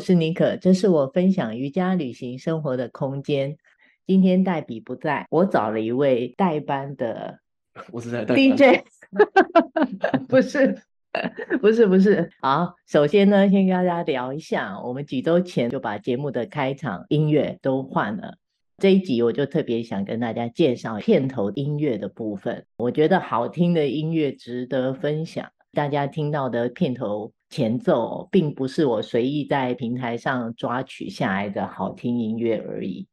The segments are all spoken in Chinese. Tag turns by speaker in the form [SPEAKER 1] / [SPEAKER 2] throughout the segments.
[SPEAKER 1] 是妮可，这是我分享瑜伽旅行生活的空间。今天黛比不在，我找了一位代班的，
[SPEAKER 2] 我是在
[SPEAKER 1] DJ，不是，不是，不是。好，首先呢，先跟大家聊一下，我们几周前就把节目的开场音乐都换了。这一集我就特别想跟大家介绍片头音乐的部分，我觉得好听的音乐值得分享。大家听到的片头前奏，并不是我随意在平台上抓取下来的好听音乐而已，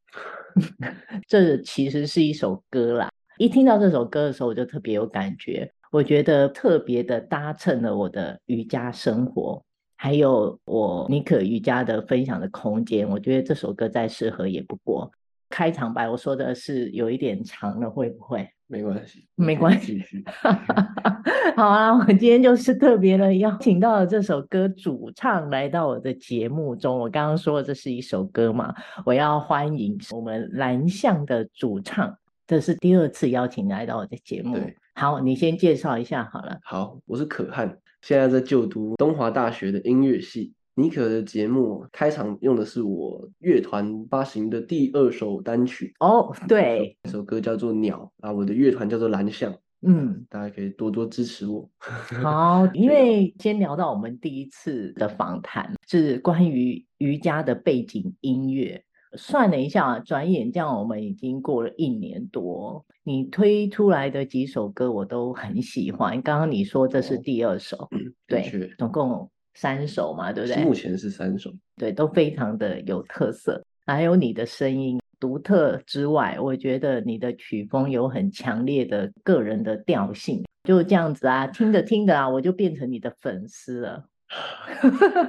[SPEAKER 1] 这其实是一首歌啦。一听到这首歌的时候，我就特别有感觉，我觉得特别的搭衬了我的瑜伽生活，还有我妮可瑜伽的分享的空间。我觉得这首歌再适合也不过。开场白我说的是有一点长了，会不会？
[SPEAKER 2] 没关系，
[SPEAKER 1] 没关系。好啊，我今天就是特别的邀请到了这首歌主唱来到我的节目中。我刚刚说这是一首歌嘛，我要欢迎我们蓝象的主唱，这是第二次邀请来到我的节目。
[SPEAKER 2] 对，
[SPEAKER 1] 好，你先介绍一下好了。
[SPEAKER 2] 好，我是可汗，现在在就读东华大学的音乐系。妮可的节目开场用的是我乐团发行的第二首单曲
[SPEAKER 1] 哦，对，
[SPEAKER 2] 这首歌叫做《鸟》啊，我的乐团叫做蓝象，
[SPEAKER 1] 嗯，
[SPEAKER 2] 大家可以多多支持我。
[SPEAKER 1] 好，因为先聊到我们第一次的访谈是关于瑜伽的背景音乐，算了一下，转眼这样我们已经过了一年多，你推出来的几首歌我都很喜欢。刚刚你说这是第二首，哦、对，总共。三首嘛，对不对？
[SPEAKER 2] 目前是三首，
[SPEAKER 1] 对，都非常的有特色。还有你的声音独特之外，我觉得你的曲风有很强烈的个人的调性，就这样子啊，听着听着啊，我就变成你的粉丝了。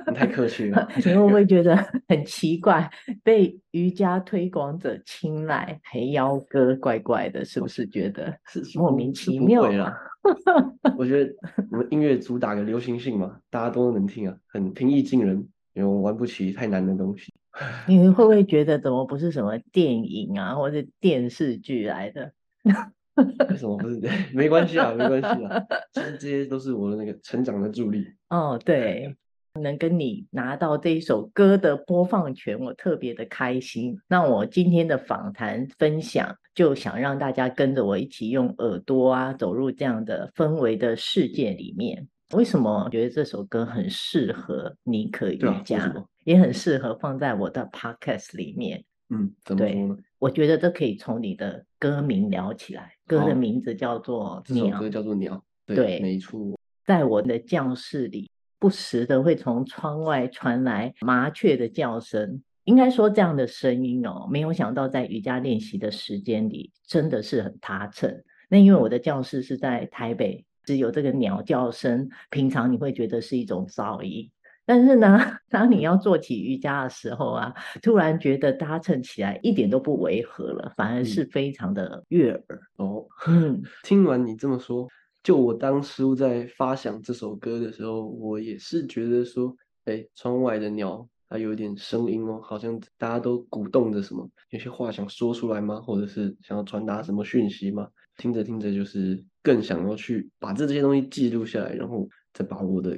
[SPEAKER 2] 你太客气了，
[SPEAKER 1] 你会不会觉得很奇怪？被瑜伽推广者青睐，还邀歌，怪怪的，是不是觉得是莫名其妙？
[SPEAKER 2] 我觉得我们音乐主打个流行性嘛，大家都能听啊，很平易近人，因为我玩不起太难的东西。
[SPEAKER 1] 你会不会觉得怎么不是什么电影啊，或者电视剧来的？
[SPEAKER 2] 为什么不是？没关系啊，没关系啊，其实这些都是我的那个成长的助力。
[SPEAKER 1] 哦，对，能跟你拿到这一首歌的播放权，我特别的开心。那我今天的访谈分享，就想让大家跟着我一起用耳朵啊，走入这样的氛围的世界里面。为什么我觉得这首歌很适合妮可瑜伽，啊、也很适合放在我的 podcast 里面？
[SPEAKER 2] 嗯，怎么说呢？
[SPEAKER 1] 我觉得这可以从你的歌名聊起来。歌的名字叫做《鸟》，
[SPEAKER 2] 这首歌叫做《鸟》。对，
[SPEAKER 1] 对
[SPEAKER 2] 没错。
[SPEAKER 1] 在我的教室里，不时的会从窗外传来麻雀的叫声。应该说，这样的声音哦，没有想到在瑜伽练习的时间里，真的是很踏衬。那因为我的教室是在台北，只有这个鸟叫声，平常你会觉得是一种噪音。但是呢，当你要做起瑜伽的时候啊，突然觉得搭乘起来一点都不违和了，反而是非常的悦耳。
[SPEAKER 2] 嗯、哦。嗯，听完你这么说，就我当初在发想这首歌的时候，我也是觉得说，哎，窗外的鸟它有点声音哦，好像大家都鼓动着什么，有些话想说出来吗？或者是想要传达什么讯息吗？听着听着，就是更想要去把这这些东西记录下来，然后再把我的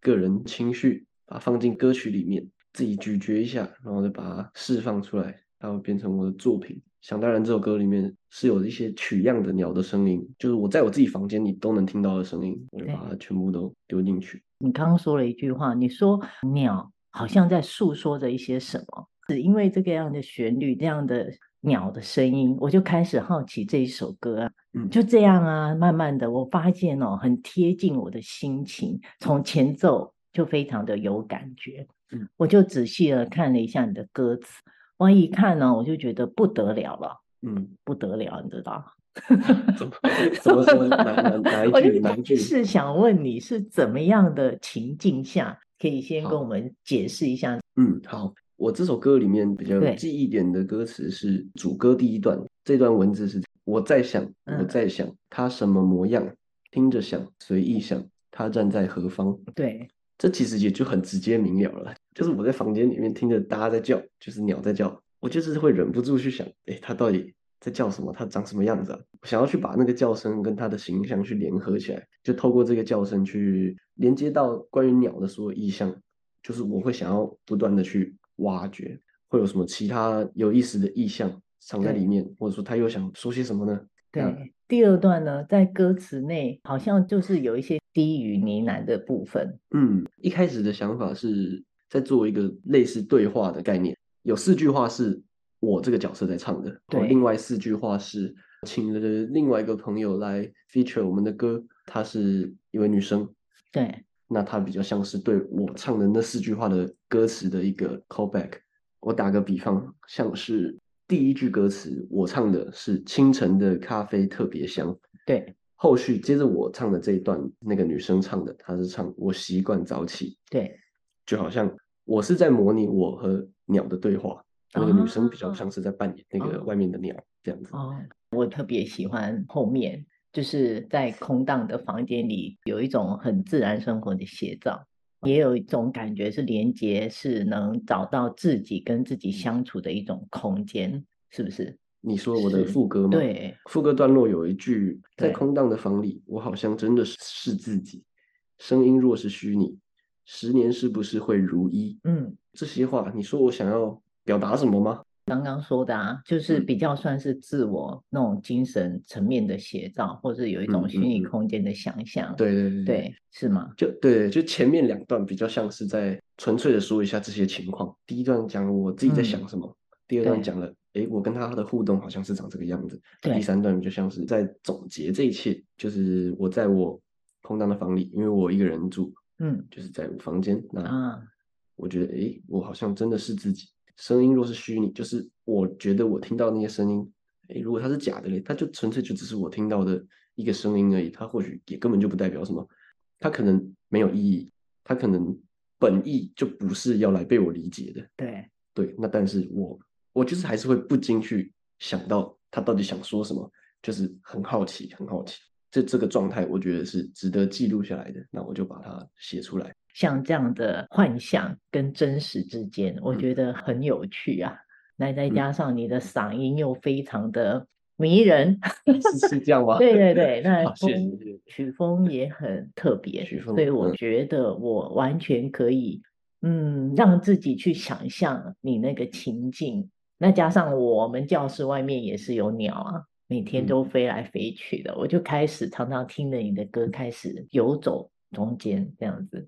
[SPEAKER 2] 个人情绪。把它放进歌曲里面，自己咀嚼一下，然后再把它释放出来，它会变成我的作品。想当然，这首歌里面是有一些取样的鸟的声音，就是我在我自己房间里都能听到的声音，我就把它全部都丢进去。
[SPEAKER 1] 你刚刚说了一句话，你说鸟好像在诉说着一些什么，只因为这个样的旋律，这样的鸟的声音，我就开始好奇这一首歌啊，嗯，就这样啊，慢慢的我发现哦，很贴近我的心情，从前奏。就非常的有感觉，嗯，我就仔细的看了一下你的歌词，我一看呢，我就觉得不得了了，嗯，不得了，你知道？
[SPEAKER 2] 怎么怎么说？哪哪哪一句？哪一句？
[SPEAKER 1] 是想问你是怎么样的情境下，可以先跟我们解释一下？
[SPEAKER 2] 嗯，好，我这首歌里面比较有记忆点的歌词是主歌第一段，这段文字是我在想，我在想他什么模样，听着想，随意想，他站在何方？
[SPEAKER 1] 对。
[SPEAKER 2] 这其实也就很直接明了了，就是我在房间里面听着大家在叫，就是鸟在叫，我就是会忍不住去想，哎，它到底在叫什么？它长什么样子啊？我想要去把那个叫声跟它的形象去联合起来，就透过这个叫声去连接到关于鸟的所有意象，就是我会想要不断的去挖掘，会有什么其他有意思的意象藏在里面，或者说他又想说些什么呢？
[SPEAKER 1] 对，嗯、第二段呢，在歌词内好像就是有一些低语呢喃的部分。
[SPEAKER 2] 嗯，一开始的想法是在做一个类似对话的概念，有四句话是我这个角色在唱的，对，另外四句话是请了另外一个朋友来 feature 我们的歌，她是一位女生。
[SPEAKER 1] 对，
[SPEAKER 2] 那她比较像是对我唱的那四句话的歌词的一个 callback。我打个比方，像是。第一句歌词，我唱的是清晨的咖啡特别香。
[SPEAKER 1] 对，
[SPEAKER 2] 后续接着我唱的这一段，那个女生唱的，她是唱我习惯早起。
[SPEAKER 1] 对，
[SPEAKER 2] 就好像我是在模拟我和鸟的对话，那个女生比较像是在扮演那个外面的鸟这样子。
[SPEAKER 1] 哦，我特别喜欢后面，就是在空荡的房间里，有一种很自然生活的写照。也有一种感觉是连接，是能找到自己跟自己相处的一种空间，是不是？
[SPEAKER 2] 你说我的副歌吗？
[SPEAKER 1] 对，
[SPEAKER 2] 副歌段落有一句，在空荡的房里，我好像真的是是自己。声音若是虚拟，十年是不是会如一？
[SPEAKER 1] 嗯，
[SPEAKER 2] 这些话，你说我想要表达什么吗？
[SPEAKER 1] 刚刚说的啊，就是比较算是自我那种精神层面的写照，或者有一种虚拟空间的想象。
[SPEAKER 2] 对对对
[SPEAKER 1] 对，是吗？
[SPEAKER 2] 就对，就前面两段比较像是在纯粹的说一下这些情况。第一段讲我自己在想什么，第二段讲了，哎，我跟他的互动好像是长这个样子。第三段就像是在总结这一切，就是我在我空荡的房里，因为我一个人住，嗯，就是在我房间。那我觉得，哎，我好像真的是自己。声音若是虚拟，就是我觉得我听到那些声音，诶，如果它是假的嘞，它就纯粹就只是我听到的一个声音而已，它或许也根本就不代表什么，它可能没有意义，它可能本意就不是要来被我理解的。
[SPEAKER 1] 对
[SPEAKER 2] 对，那但是我我就是还是会不禁去想到他到底想说什么，就是很好奇，很好奇，这这个状态我觉得是值得记录下来的，那我就把它写出来。
[SPEAKER 1] 像这样的幻想跟真实之间，我觉得很有趣啊。那、嗯、再加上你的嗓音又非常的迷人，
[SPEAKER 2] 嗯、是是这样吗？
[SPEAKER 1] 对对对，那风曲风也很特别，所以我觉得我完全可以，嗯，让自己去想象你那个情境。那加上我们教室外面也是有鸟啊，每天都飞来飞去的，嗯、我就开始常常听着你的歌开始游走中间这样子。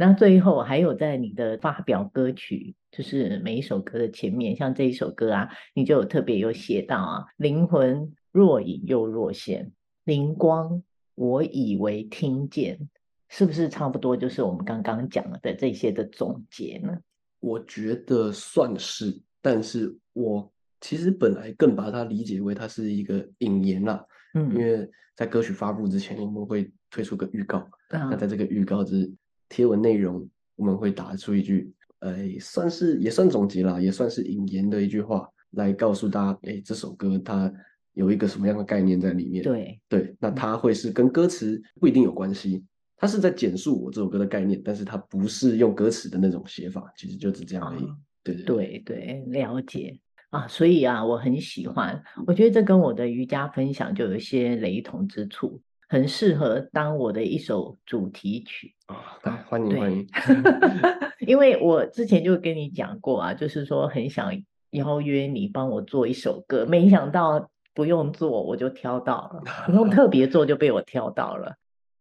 [SPEAKER 1] 那最后还有在你的发表歌曲，就是每一首歌的前面，像这一首歌啊，你就有特别有写到啊，灵魂若隐又若现，灵光我以为听见，是不是差不多就是我们刚刚讲的这些的总结呢？
[SPEAKER 2] 我觉得算是，但是我其实本来更把它理解为它是一个引言啦，嗯，因为在歌曲发布之前，我们会推出个预告，嗯、那在这个预告之。贴文内容我们会打出一句，呃，算是也算总结啦，也算是引言的一句话，来告诉大家，哎，这首歌它有一个什么样的概念在里面。
[SPEAKER 1] 对
[SPEAKER 2] 对，那它会是跟歌词不一定有关系，它是在简述我这首歌的概念，但是它不是用歌词的那种写法，其实就只这样而已。对对
[SPEAKER 1] 对对，了解啊，所以啊，我很喜欢，我觉得这跟我的瑜伽分享就有一些雷同之处。很适合当我的一首主题曲
[SPEAKER 2] 啊！欢迎欢迎，
[SPEAKER 1] 因为我之前就跟你讲过啊，就是说很想邀约你帮我做一首歌，没想到不用做我就挑到了，不用特别做就被我挑到了，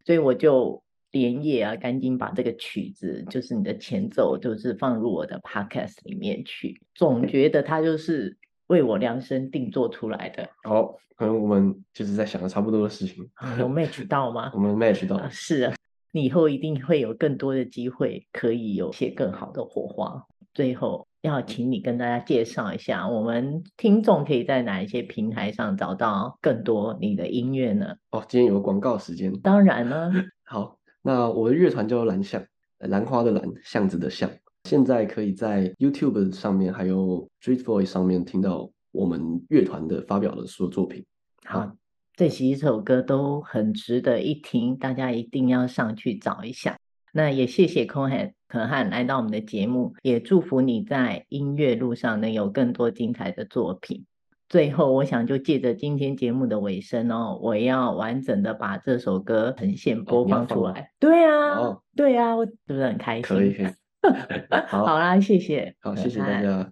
[SPEAKER 1] 所以我就连夜啊，赶紧把这个曲子，就是你的前奏，就是放入我的 podcast 里面去，总觉得它就是。为我量身定做出来的。
[SPEAKER 2] 好，可能我们就是在想的差不多的事情。
[SPEAKER 1] 有 match 到吗？
[SPEAKER 2] 我们 match 到。
[SPEAKER 1] 是啊，你以后一定会有更多的机会，可以有些更好的火花。最后要请你跟大家介绍一下，我们听众可以在哪一些平台上找到更多你的音乐呢？
[SPEAKER 2] 哦，今天有个广告时间。
[SPEAKER 1] 当然了。
[SPEAKER 2] 好，那我的乐团叫兰象，兰花的兰，巷子的巷。现在可以在 YouTube 上面，还有 Street Voice 上面听到我们乐团的发表的所有作品。
[SPEAKER 1] 好，这几首歌都很值得一听，大家一定要上去找一下。那也谢谢 Cohen 可汗来到我们的节目，也祝福你在音乐路上能有更多精彩的作品。最后，我想就借着今天节目的尾声哦，我要完整的把这首歌呈现播放出来。对啊，哦、对啊，我是不是很开心？
[SPEAKER 2] 可以。可以 好,
[SPEAKER 1] 好啦，谢谢，
[SPEAKER 2] 好，谢谢大家。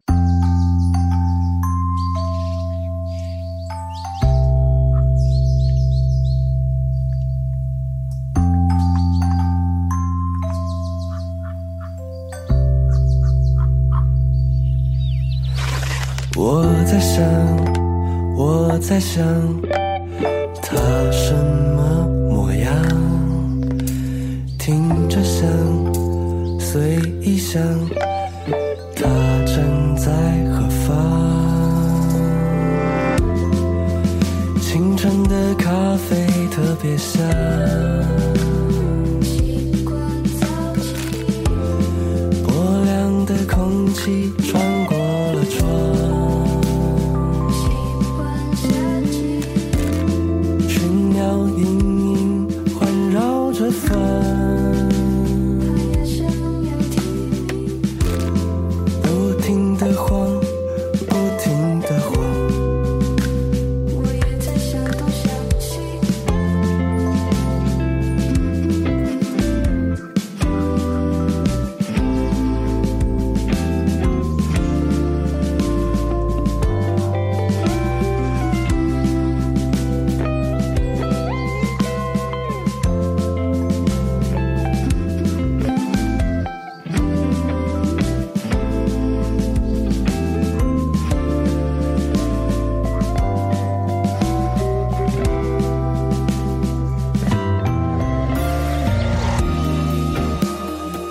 [SPEAKER 3] 我在想，我在想，他什么？他正在何方清晨的咖啡特别香。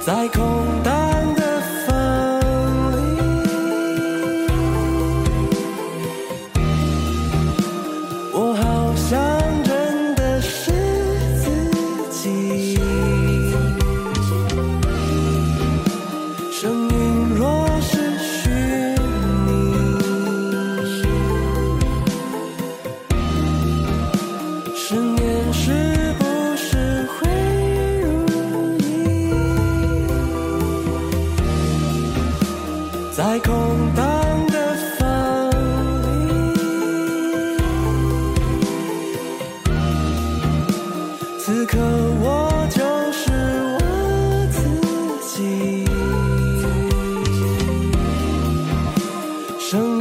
[SPEAKER 3] 在空。生。